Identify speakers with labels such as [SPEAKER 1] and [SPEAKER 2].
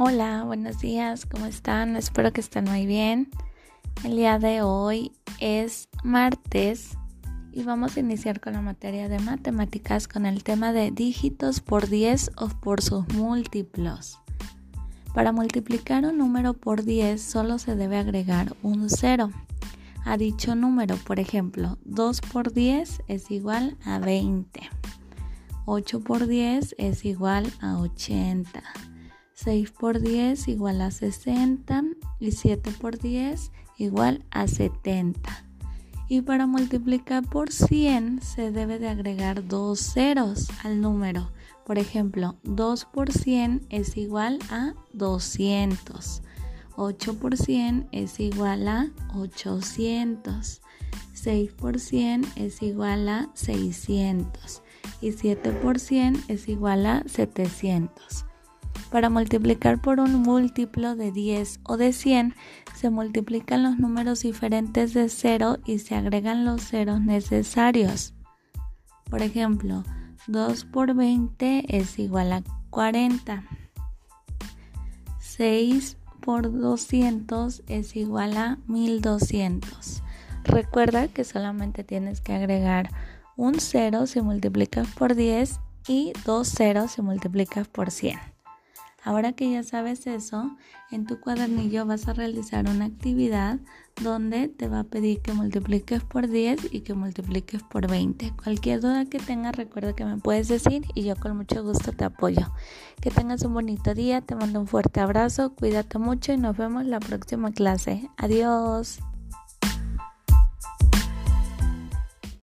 [SPEAKER 1] Hola, buenos días, ¿cómo están? Espero que estén muy bien. El día de hoy es martes y vamos a iniciar con la materia de matemáticas con el tema de dígitos por 10 o por sus múltiplos. Para multiplicar un número por 10 solo se debe agregar un 0 a dicho número. Por ejemplo, 2 por 10 es igual a 20. 8 por 10 es igual a 80. 6 por 10 igual a 60 y 7 por 10 igual a 70. Y para multiplicar por 100 se debe de agregar dos ceros al número. Por ejemplo, 2 por 100 es igual a 200. 8 por 100 es igual a 800. 6 por 100 es igual a 600. Y 7 por 100 es igual a 700. Para multiplicar por un múltiplo de 10 o de 100, se multiplican los números diferentes de 0 y se agregan los ceros necesarios. Por ejemplo, 2 por 20 es igual a 40. 6 por 200 es igual a 1200. Recuerda que solamente tienes que agregar un 0 si multiplicas por 10 y dos ceros si multiplicas por 100. Ahora que ya sabes eso, en tu cuadernillo vas a realizar una actividad donde te va a pedir que multipliques por 10 y que multipliques por 20. Cualquier duda que tengas, recuerda que me puedes decir y yo con mucho gusto te apoyo. Que tengas un bonito día, te mando un fuerte abrazo, cuídate mucho y nos vemos la próxima clase. Adiós.